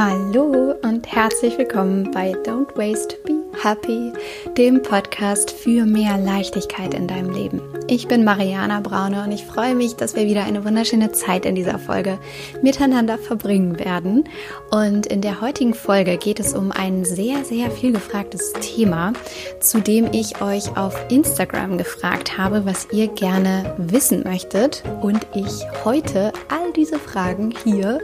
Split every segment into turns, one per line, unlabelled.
Hallo und herzlich willkommen bei Don't Waste, Be Happy, dem Podcast für mehr Leichtigkeit in deinem Leben. Ich bin Mariana Braune und ich freue mich, dass wir wieder eine wunderschöne Zeit in dieser Folge miteinander verbringen werden. Und in der heutigen Folge geht es um ein sehr, sehr viel gefragtes Thema, zu dem ich euch auf Instagram gefragt habe, was ihr gerne wissen möchtet. Und ich heute all diese Fragen hier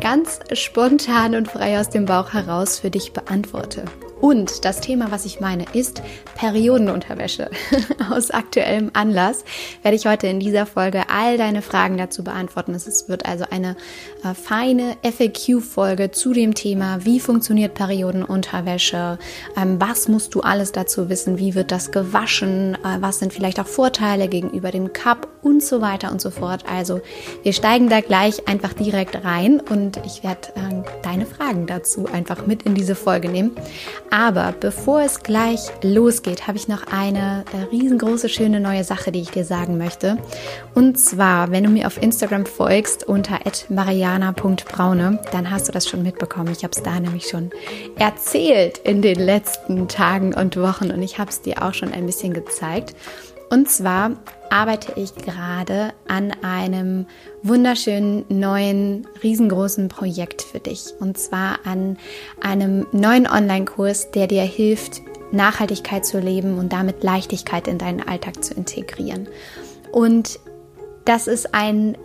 ganz spontan und frei aus dem Bauch heraus für dich beantworte. Und das Thema, was ich meine, ist Periodenunterwäsche. Aus aktuellem Anlass werde ich heute in dieser Folge all deine Fragen dazu beantworten. Es wird also eine äh, feine FAQ-Folge zu dem Thema, wie funktioniert Periodenunterwäsche, ähm, was musst du alles dazu wissen, wie wird das gewaschen, äh, was sind vielleicht auch Vorteile gegenüber dem Cup und so weiter und so fort. Also wir steigen da gleich einfach direkt rein und ich werde äh, deine Fragen dazu einfach mit in diese Folge nehmen. Aber bevor es gleich losgeht, habe ich noch eine äh, riesengroße, schöne neue Sache, die ich dir sagen möchte. Und zwar, wenn du mir auf Instagram folgst unter mariana.braune, dann hast du das schon mitbekommen. Ich habe es da nämlich schon erzählt in den letzten Tagen und Wochen und ich habe es dir auch schon ein bisschen gezeigt. Und zwar arbeite ich gerade an einem wunderschönen neuen, riesengroßen Projekt für dich. Und zwar an einem neuen Online-Kurs, der dir hilft, Nachhaltigkeit zu leben und damit Leichtigkeit in deinen Alltag zu integrieren. Und das ist ein,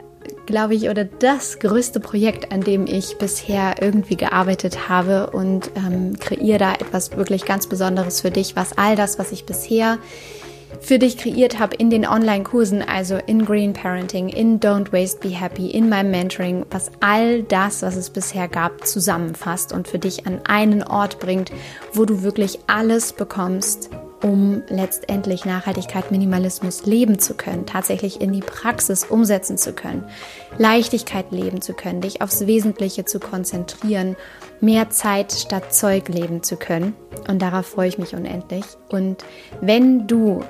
glaube ich, oder das größte Projekt, an dem ich bisher irgendwie gearbeitet habe und ähm, kreiere da etwas wirklich ganz Besonderes für dich, was all das, was ich bisher für dich kreiert habe in den Online-Kursen, also in Green Parenting, in Don't Waste, Be Happy, in meinem Mentoring, was all das, was es bisher gab, zusammenfasst und für dich an einen Ort bringt, wo du wirklich alles bekommst, um letztendlich Nachhaltigkeit, Minimalismus leben zu können, tatsächlich in die Praxis umsetzen zu können, Leichtigkeit leben zu können, dich aufs Wesentliche zu konzentrieren, mehr Zeit statt Zeug leben zu können. Und darauf freue ich mich unendlich. Und wenn du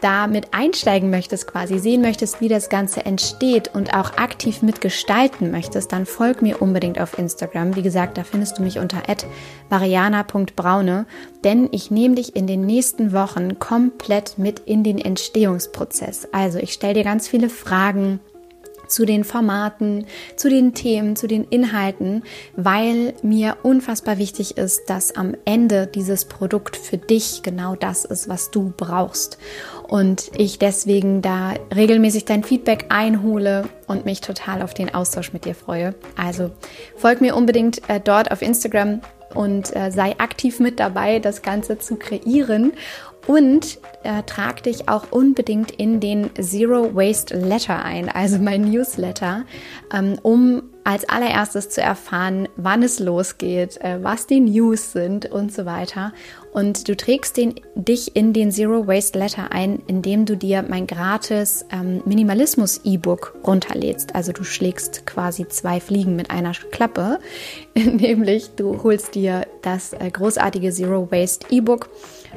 damit einsteigen möchtest, quasi sehen möchtest, wie das Ganze entsteht und auch aktiv mitgestalten möchtest, dann folg mir unbedingt auf Instagram. Wie gesagt, da findest du mich unter variana.braune, denn ich nehme dich in den nächsten Wochen komplett mit in den Entstehungsprozess. Also ich stelle dir ganz viele Fragen zu den Formaten, zu den Themen, zu den Inhalten, weil mir unfassbar wichtig ist, dass am Ende dieses Produkt für dich genau das ist, was du brauchst. Und ich deswegen da regelmäßig dein Feedback einhole und mich total auf den Austausch mit dir freue. Also folg mir unbedingt äh, dort auf Instagram und äh, sei aktiv mit dabei, das Ganze zu kreieren. Und äh, trag dich auch unbedingt in den Zero Waste Letter ein, also mein Newsletter, ähm, um als allererstes zu erfahren, wann es losgeht, äh, was die News sind und so weiter. Und du trägst den, dich in den Zero Waste Letter ein, indem du dir mein gratis ähm, Minimalismus-E-Book runterlädst. Also du schlägst quasi zwei Fliegen mit einer Klappe, nämlich du holst dir das äh, großartige Zero Waste E-Book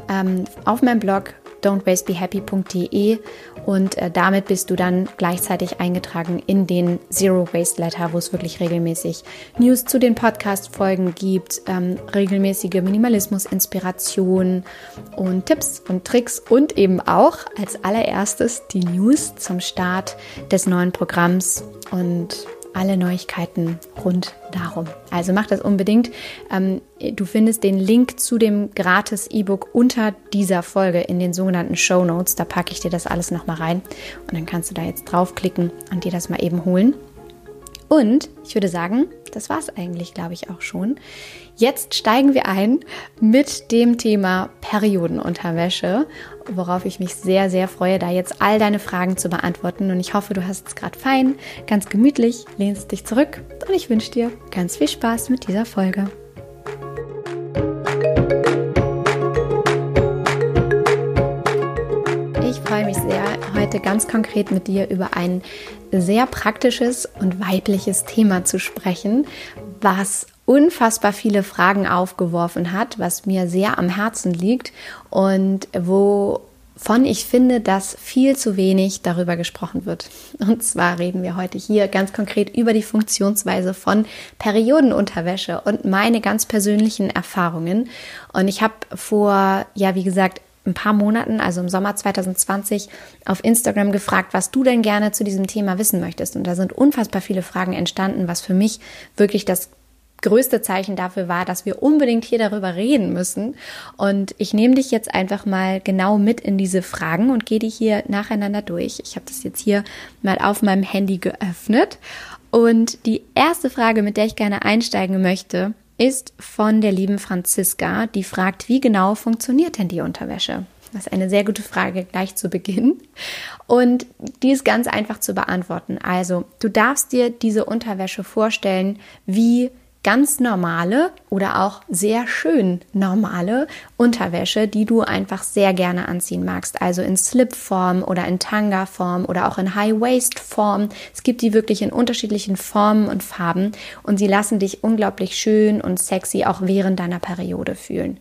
ähm, auf meinem Blog don'twastebehappy.de und äh, damit bist du dann gleichzeitig eingetragen in den Zero Waste Letter, wo es wirklich regelmäßig News zu den Podcast-Folgen gibt, ähm, regelmäßige Minimalismus-Inspirationen und Tipps und Tricks und eben auch als allererstes die News zum Start des neuen Programms und alle Neuigkeiten rund darum. Also mach das unbedingt. Ähm, du findest den Link zu dem gratis E-Book unter dieser Folge in den sogenannten Show Notes. Da packe ich dir das alles nochmal rein und dann kannst du da jetzt draufklicken und dir das mal eben holen. Und ich würde sagen, das war es eigentlich, glaube ich, auch schon. Jetzt steigen wir ein mit dem Thema Periodenunterwäsche, worauf ich mich sehr, sehr freue, da jetzt all deine Fragen zu beantworten. Und ich hoffe, du hast es gerade fein, ganz gemütlich, lehnst dich zurück und ich wünsche dir ganz viel Spaß mit dieser Folge. freue mich sehr, heute ganz konkret mit dir über ein sehr praktisches und weibliches Thema zu sprechen, was unfassbar viele Fragen aufgeworfen hat, was mir sehr am Herzen liegt und wo von ich finde, dass viel zu wenig darüber gesprochen wird. Und zwar reden wir heute hier ganz konkret über die Funktionsweise von Periodenunterwäsche und meine ganz persönlichen Erfahrungen. Und ich habe vor, ja, wie gesagt, ein paar Monaten, also im Sommer 2020, auf Instagram gefragt, was du denn gerne zu diesem Thema wissen möchtest. Und da sind unfassbar viele Fragen entstanden, was für mich wirklich das größte Zeichen dafür war, dass wir unbedingt hier darüber reden müssen. Und ich nehme dich jetzt einfach mal genau mit in diese Fragen und gehe die hier nacheinander durch. Ich habe das jetzt hier mal auf meinem Handy geöffnet. Und die erste Frage, mit der ich gerne einsteigen möchte, ist von der lieben Franziska, die fragt, wie genau funktioniert denn die Unterwäsche? Das ist eine sehr gute Frage gleich zu Beginn. Und die ist ganz einfach zu beantworten. Also, du darfst dir diese Unterwäsche vorstellen wie ganz normale oder auch sehr schön normale Unterwäsche, die du einfach sehr gerne anziehen magst. Also in Slip-Form oder in Tanga-Form oder auch in High-Waist-Form. Es gibt die wirklich in unterschiedlichen Formen und Farben und sie lassen dich unglaublich schön und sexy auch während deiner Periode fühlen.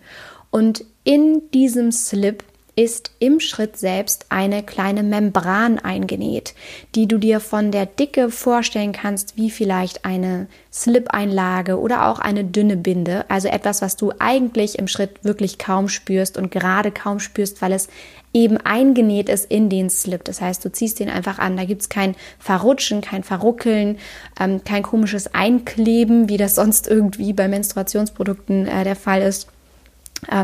Und in diesem Slip ist im Schritt selbst eine kleine Membran eingenäht, die du dir von der Dicke vorstellen kannst, wie vielleicht eine Slip-Einlage oder auch eine dünne Binde. Also etwas, was du eigentlich im Schritt wirklich kaum spürst und gerade kaum spürst, weil es eben eingenäht ist in den Slip. Das heißt, du ziehst den einfach an. Da gibt es kein Verrutschen, kein Verruckeln, ähm, kein komisches Einkleben, wie das sonst irgendwie bei Menstruationsprodukten äh, der Fall ist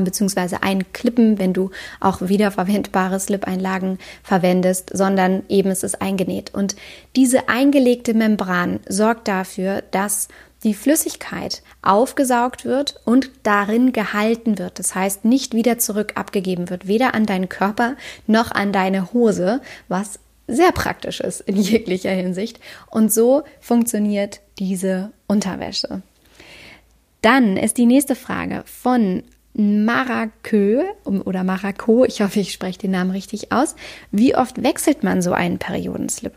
beziehungsweise einklippen, wenn du auch wiederverwendbare Slip-Einlagen verwendest, sondern eben es ist eingenäht. Und diese eingelegte Membran sorgt dafür, dass die Flüssigkeit aufgesaugt wird und darin gehalten wird. Das heißt, nicht wieder zurück abgegeben wird, weder an deinen Körper noch an deine Hose, was sehr praktisch ist in jeglicher Hinsicht. Und so funktioniert diese Unterwäsche. Dann ist die nächste Frage von Maracö oder Maraco, ich hoffe, ich spreche den Namen richtig aus. Wie oft wechselt man so einen Periodenslip?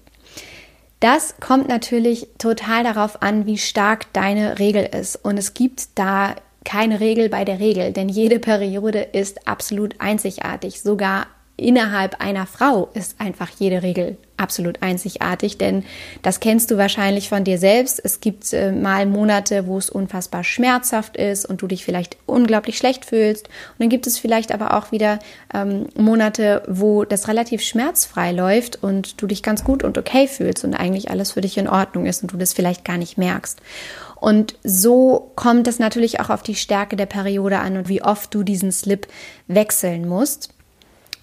Das kommt natürlich total darauf an, wie stark deine Regel ist. Und es gibt da keine Regel bei der Regel, denn jede Periode ist absolut einzigartig. Sogar innerhalb einer Frau ist einfach jede Regel absolut einzigartig, denn das kennst du wahrscheinlich von dir selbst. Es gibt äh, mal Monate, wo es unfassbar schmerzhaft ist und du dich vielleicht unglaublich schlecht fühlst. Und dann gibt es vielleicht aber auch wieder ähm, Monate, wo das relativ schmerzfrei läuft und du dich ganz gut und okay fühlst und eigentlich alles für dich in Ordnung ist und du das vielleicht gar nicht merkst. Und so kommt es natürlich auch auf die Stärke der Periode an und wie oft du diesen Slip wechseln musst.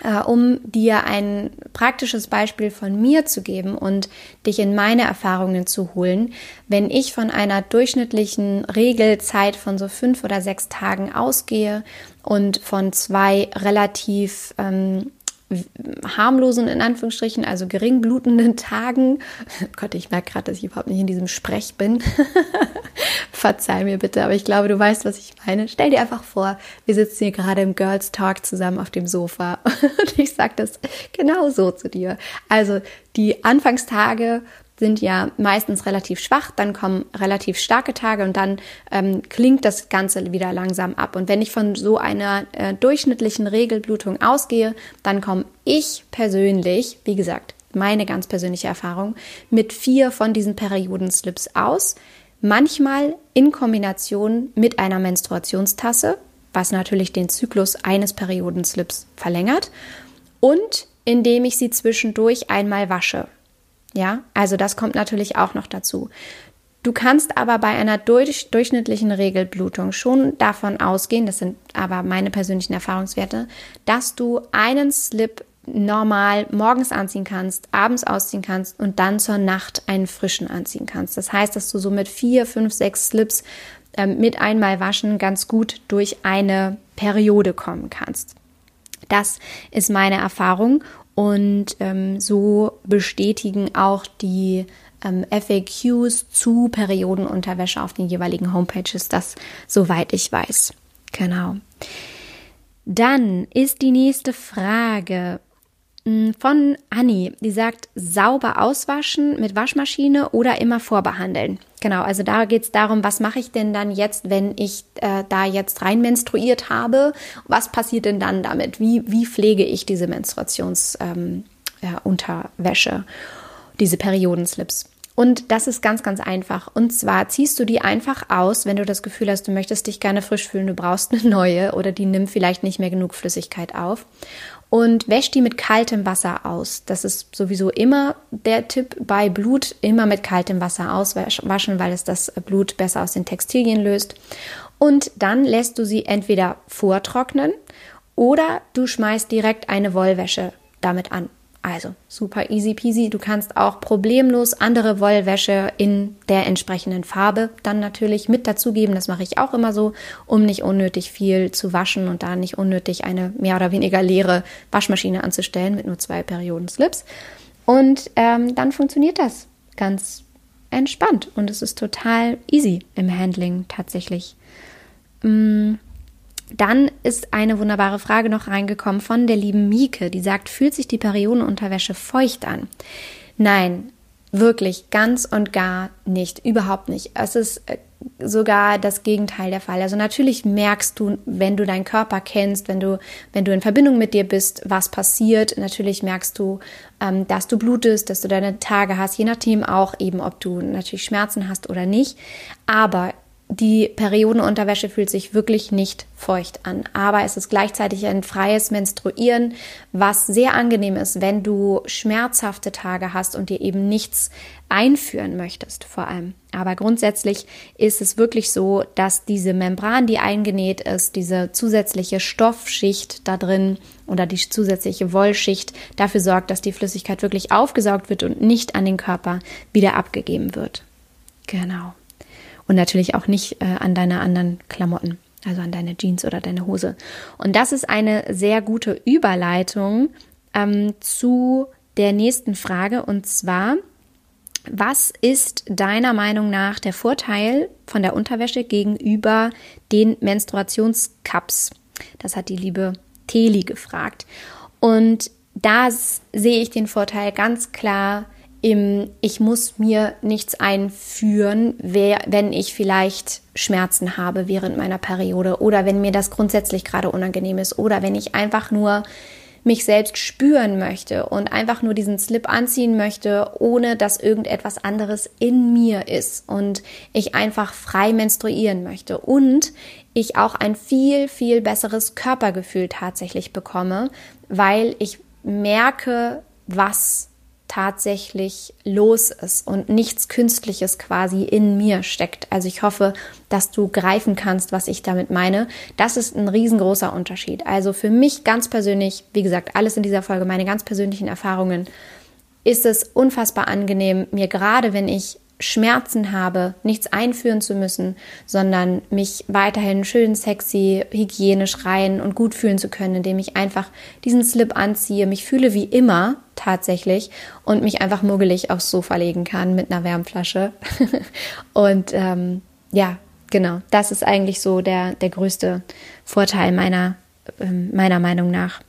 Äh, um dir ein praktisches Beispiel von mir zu geben und dich in meine Erfahrungen zu holen. Wenn ich von einer durchschnittlichen Regelzeit von so fünf oder sechs Tagen ausgehe und von zwei relativ ähm, harmlosen, in Anführungsstrichen, also gering blutenden Tagen. Gott, ich merke gerade, dass ich überhaupt nicht in diesem Sprech bin. Verzeih mir bitte, aber ich glaube, du weißt, was ich meine. Stell dir einfach vor, wir sitzen hier gerade im Girls Talk zusammen auf dem Sofa und ich sage das genau so zu dir. Also die Anfangstage sind ja meistens relativ schwach, dann kommen relativ starke Tage und dann ähm, klingt das Ganze wieder langsam ab. Und wenn ich von so einer äh, durchschnittlichen Regelblutung ausgehe, dann komme ich persönlich, wie gesagt, meine ganz persönliche Erfahrung, mit vier von diesen Periodenslips aus. Manchmal in Kombination mit einer Menstruationstasse, was natürlich den Zyklus eines Periodenslips verlängert. Und indem ich sie zwischendurch einmal wasche. Ja, also das kommt natürlich auch noch dazu. Du kannst aber bei einer durch, durchschnittlichen Regelblutung schon davon ausgehen, das sind aber meine persönlichen Erfahrungswerte, dass du einen Slip normal morgens anziehen kannst, abends ausziehen kannst und dann zur Nacht einen frischen anziehen kannst. Das heißt, dass du so mit vier, fünf, sechs Slips ähm, mit einmal waschen ganz gut durch eine Periode kommen kannst. Das ist meine Erfahrung und ähm, so bestätigen auch die ähm, FAQs zu Periodenunterwäsche auf den jeweiligen Homepages das, soweit ich weiß. Genau. Dann ist die nächste Frage von Anni, die sagt, sauber auswaschen mit Waschmaschine oder immer vorbehandeln. Genau, also da geht es darum, was mache ich denn dann jetzt, wenn ich äh, da jetzt rein menstruiert habe? Was passiert denn dann damit? Wie, wie pflege ich diese Menstruationsunterwäsche, ähm, ja, diese Periodenslips? Und das ist ganz, ganz einfach. Und zwar ziehst du die einfach aus, wenn du das Gefühl hast, du möchtest dich gerne frisch fühlen, du brauchst eine neue oder die nimmt vielleicht nicht mehr genug Flüssigkeit auf und wäsch die mit kaltem Wasser aus. Das ist sowieso immer der Tipp bei Blut, immer mit kaltem Wasser auswaschen, weil es das Blut besser aus den Textilien löst. Und dann lässt du sie entweder vortrocknen oder du schmeißt direkt eine Wollwäsche damit an. Also super easy peasy. Du kannst auch problemlos andere Wollwäsche in der entsprechenden Farbe dann natürlich mit dazugeben. Das mache ich auch immer so, um nicht unnötig viel zu waschen und da nicht unnötig eine mehr oder weniger leere Waschmaschine anzustellen mit nur zwei Perioden Slips. Und ähm, dann funktioniert das ganz entspannt und es ist total easy im Handling tatsächlich. Mm. Dann ist eine wunderbare Frage noch reingekommen von der lieben Mieke, die sagt, fühlt sich die Periodenunterwäsche feucht an? Nein, wirklich ganz und gar nicht, überhaupt nicht. Es ist äh, sogar das Gegenteil der Fall. Also natürlich merkst du, wenn du deinen Körper kennst, wenn du, wenn du in Verbindung mit dir bist, was passiert. Natürlich merkst du, ähm, dass du blutest, dass du deine Tage hast, je nachdem auch eben, ob du natürlich Schmerzen hast oder nicht. Aber die Periodenunterwäsche fühlt sich wirklich nicht feucht an, aber es ist gleichzeitig ein freies Menstruieren, was sehr angenehm ist, wenn du schmerzhafte Tage hast und dir eben nichts einführen möchtest, vor allem. Aber grundsätzlich ist es wirklich so, dass diese Membran, die eingenäht ist, diese zusätzliche Stoffschicht da drin oder die zusätzliche Wollschicht dafür sorgt, dass die Flüssigkeit wirklich aufgesaugt wird und nicht an den Körper wieder abgegeben wird. Genau und natürlich auch nicht äh, an deine anderen Klamotten, also an deine Jeans oder deine Hose. Und das ist eine sehr gute Überleitung ähm, zu der nächsten Frage und zwar, was ist deiner Meinung nach der Vorteil von der Unterwäsche gegenüber den Menstruationscups? Das hat die liebe Teli gefragt. Und da sehe ich den Vorteil ganz klar im Ich muss mir nichts einführen, wenn ich vielleicht Schmerzen habe während meiner Periode oder wenn mir das grundsätzlich gerade unangenehm ist oder wenn ich einfach nur mich selbst spüren möchte und einfach nur diesen Slip anziehen möchte, ohne dass irgendetwas anderes in mir ist und ich einfach frei menstruieren möchte und ich auch ein viel, viel besseres Körpergefühl tatsächlich bekomme, weil ich merke, was tatsächlich los ist und nichts Künstliches quasi in mir steckt. Also ich hoffe, dass du greifen kannst, was ich damit meine. Das ist ein riesengroßer Unterschied. Also für mich ganz persönlich, wie gesagt, alles in dieser Folge, meine ganz persönlichen Erfahrungen, ist es unfassbar angenehm, mir gerade wenn ich Schmerzen habe, nichts einführen zu müssen, sondern mich weiterhin schön sexy, hygienisch rein und gut fühlen zu können, indem ich einfach diesen Slip anziehe, mich fühle wie immer tatsächlich und mich einfach muggelig aufs Sofa legen kann mit einer Wärmflasche. und ähm, ja, genau, das ist eigentlich so der, der größte Vorteil meiner, äh, meiner Meinung nach.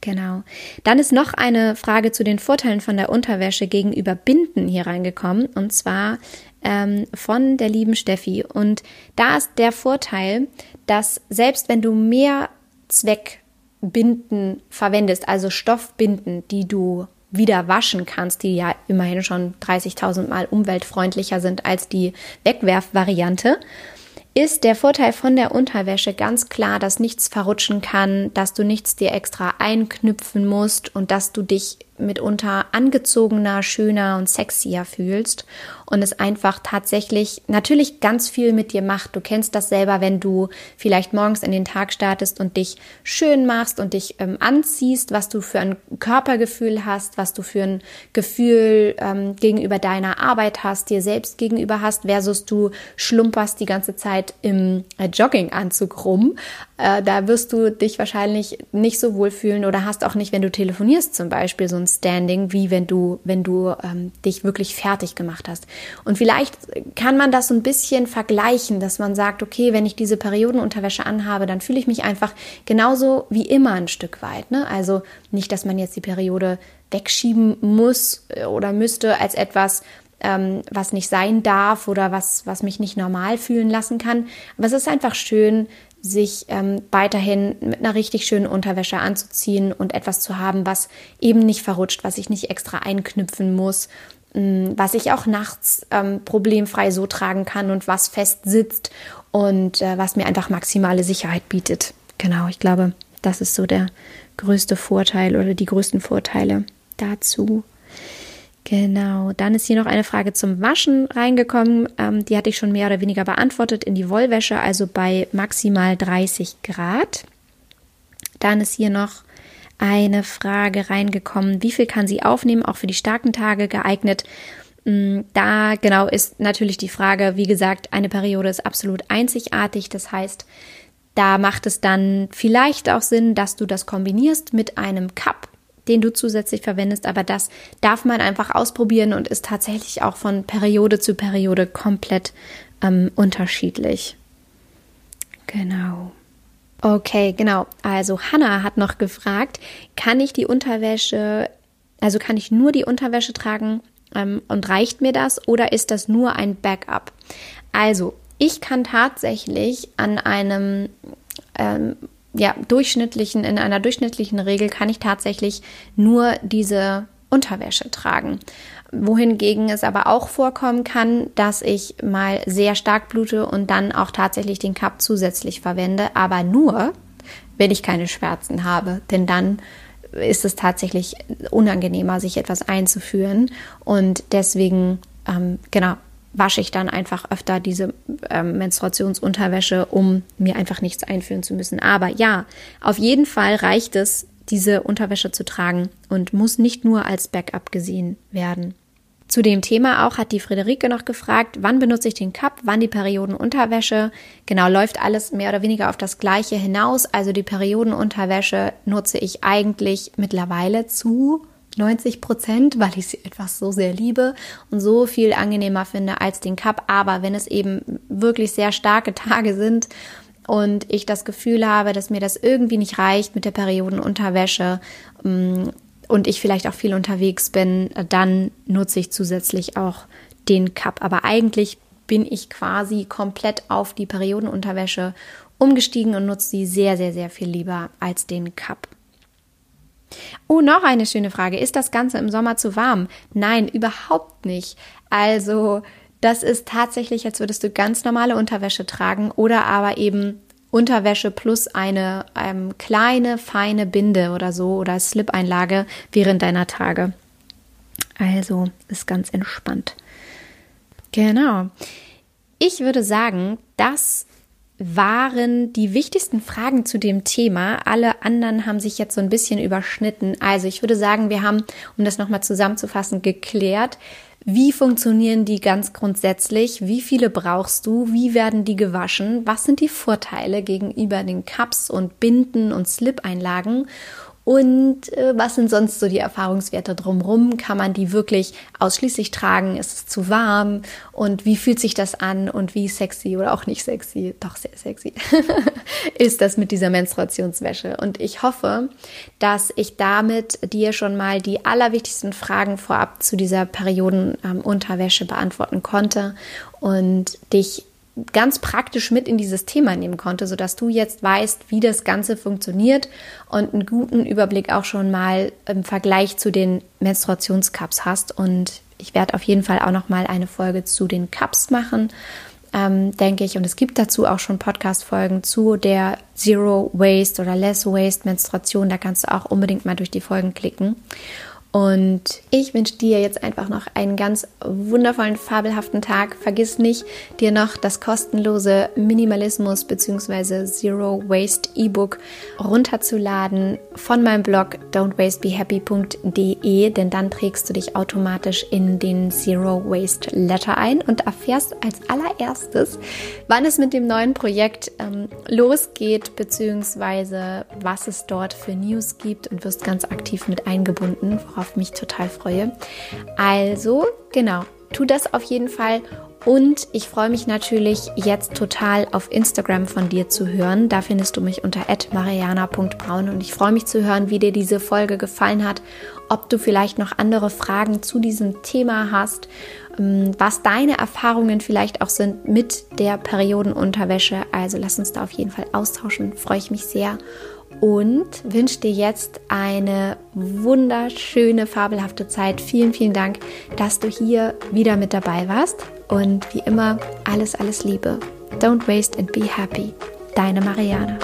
Genau. Dann ist noch eine Frage zu den Vorteilen von der Unterwäsche gegenüber Binden hier reingekommen und zwar ähm, von der lieben Steffi. Und da ist der Vorteil, dass selbst wenn du mehr Zweckbinden verwendest, also Stoffbinden, die du wieder waschen kannst, die ja immerhin schon 30.000 Mal umweltfreundlicher sind als die Wegwerfvariante, ist der Vorteil von der Unterwäsche ganz klar, dass nichts verrutschen kann, dass du nichts dir extra einknüpfen musst und dass du dich mitunter angezogener, schöner und sexier fühlst und es einfach tatsächlich natürlich ganz viel mit dir macht. Du kennst das selber, wenn du vielleicht morgens in den Tag startest und dich schön machst und dich ähm, anziehst, was du für ein Körpergefühl hast, was du für ein Gefühl ähm, gegenüber deiner Arbeit hast, dir selbst gegenüber hast, versus du schlumperst die ganze Zeit im äh, Jogginganzug rum Äh, da wirst du dich wahrscheinlich nicht so wohl fühlen oder hast auch nicht, wenn du telefonierst zum Beispiel, so ein Standing, wie wenn du, wenn du ähm, dich wirklich fertig gemacht hast. Und vielleicht kann man das so ein bisschen vergleichen, dass man sagt, okay, wenn ich diese Periodenunterwäsche anhabe, dann fühle ich mich einfach genauso wie immer ein Stück weit. Ne? Also nicht, dass man jetzt die Periode wegschieben muss äh, oder müsste als etwas, ähm, was nicht sein darf oder was, was mich nicht normal fühlen lassen kann. Aber es ist einfach schön, sich ähm, weiterhin mit einer richtig schönen Unterwäsche anzuziehen und etwas zu haben, was eben nicht verrutscht, was ich nicht extra einknüpfen muss, mh, was ich auch nachts ähm, problemfrei so tragen kann und was fest sitzt und äh, was mir einfach maximale Sicherheit bietet. Genau, ich glaube, das ist so der größte Vorteil oder die größten Vorteile dazu. Genau, dann ist hier noch eine Frage zum Waschen reingekommen. Ähm, die hatte ich schon mehr oder weniger beantwortet in die Wollwäsche, also bei maximal 30 Grad. Dann ist hier noch eine Frage reingekommen, wie viel kann sie aufnehmen, auch für die starken Tage geeignet. Mm, da genau ist natürlich die Frage, wie gesagt, eine Periode ist absolut einzigartig. Das heißt, da macht es dann vielleicht auch Sinn, dass du das kombinierst mit einem Cup den du zusätzlich verwendest, aber das darf man einfach ausprobieren und ist tatsächlich auch von Periode zu Periode komplett ähm, unterschiedlich. Genau. Okay, genau. Also Hannah hat noch gefragt, kann ich die Unterwäsche, also kann ich nur die Unterwäsche tragen ähm, und reicht mir das oder ist das nur ein Backup? Also, ich kann tatsächlich an einem ähm, ja, durchschnittlichen, in einer durchschnittlichen Regel kann ich tatsächlich nur diese Unterwäsche tragen. Wohingegen es aber auch vorkommen kann, dass ich mal sehr stark blute und dann auch tatsächlich den Cup zusätzlich verwende, aber nur, wenn ich keine Schmerzen habe. Denn dann ist es tatsächlich unangenehmer, sich etwas einzuführen. Und deswegen, ähm, genau, wasche ich dann einfach öfter diese ähm, Menstruationsunterwäsche, um mir einfach nichts einführen zu müssen. Aber ja, auf jeden Fall reicht es, diese Unterwäsche zu tragen und muss nicht nur als Backup gesehen werden. Zu dem Thema auch hat die Friederike noch gefragt, wann benutze ich den Cup, wann die Periodenunterwäsche. Genau, läuft alles mehr oder weniger auf das Gleiche hinaus. Also die Periodenunterwäsche nutze ich eigentlich mittlerweile zu 90 Prozent, weil ich sie etwas so sehr liebe und so viel angenehmer finde als den Cup. Aber wenn es eben wirklich sehr starke Tage sind und ich das Gefühl habe, dass mir das irgendwie nicht reicht mit der Periodenunterwäsche mm, und ich vielleicht auch viel unterwegs bin, dann nutze ich zusätzlich auch den Cup. Aber eigentlich bin ich quasi komplett auf die Periodenunterwäsche umgestiegen und nutze sie sehr, sehr, sehr viel lieber als den Cup. Oh, noch eine schöne Frage. Ist das Ganze im Sommer zu warm? Nein, überhaupt nicht. Also, das ist tatsächlich, als würdest du ganz normale Unterwäsche tragen oder aber eben Unterwäsche plus eine ähm, kleine, feine Binde oder so oder Slip-Einlage während deiner Tage. Also ist ganz entspannt. Genau. Ich würde sagen, das waren die wichtigsten Fragen zu dem Thema. Alle anderen haben sich jetzt so ein bisschen überschnitten. Also ich würde sagen, wir haben, um das nochmal zusammenzufassen, geklärt, wie funktionieren die ganz grundsätzlich? Wie viele brauchst du? Wie werden die gewaschen? Was sind die Vorteile gegenüber den Cups und Binden und Slip-Einlagen? Und äh, was sind sonst so die Erfahrungswerte drumherum? Kann man die wirklich ausschließlich tragen? Ist es zu warm? Und wie fühlt sich das an? Und wie sexy oder auch nicht sexy, doch sehr sexy, ist das mit dieser Menstruationswäsche? Und ich hoffe, dass ich damit dir schon mal die allerwichtigsten Fragen vorab zu dieser Periodenunterwäsche ähm, beantworten konnte und dich ganz praktisch mit in dieses Thema nehmen konnte, sodass du jetzt weißt, wie das Ganze funktioniert und einen guten Überblick auch schon mal im Vergleich zu den Menstruationscups hast. Und ich werde auf jeden Fall auch noch mal eine Folge zu den Cups machen, ähm, denke ich. Und es gibt dazu auch schon Podcast-Folgen zu der Zero Waste oder Less Waste Menstruation. Da kannst du auch unbedingt mal durch die Folgen klicken. Und ich wünsche dir jetzt einfach noch einen ganz wundervollen, fabelhaften Tag. Vergiss nicht, dir noch das kostenlose Minimalismus bzw. Zero Waste E-Book runterzuladen von meinem Blog don'twastebehappy.de, denn dann trägst du dich automatisch in den Zero Waste Letter ein und erfährst als allererstes, wann es mit dem neuen Projekt ähm, losgeht bzw. was es dort für News gibt und wirst ganz aktiv mit eingebunden, worauf mich total freue. Also, genau, tu das auf jeden Fall. Und ich freue mich natürlich jetzt total auf Instagram von dir zu hören. Da findest du mich unter mariana.braun und ich freue mich zu hören, wie dir diese Folge gefallen hat, ob du vielleicht noch andere Fragen zu diesem Thema hast, ähm, was deine Erfahrungen vielleicht auch sind mit der Periodenunterwäsche. Also lass uns da auf jeden Fall austauschen, freue ich mich sehr und wünsche dir jetzt eine wunderschöne, fabelhafte Zeit. Vielen, vielen Dank, dass du hier wieder mit dabei warst. Und wie immer, alles, alles Liebe. Don't waste and be happy. Deine Marianne.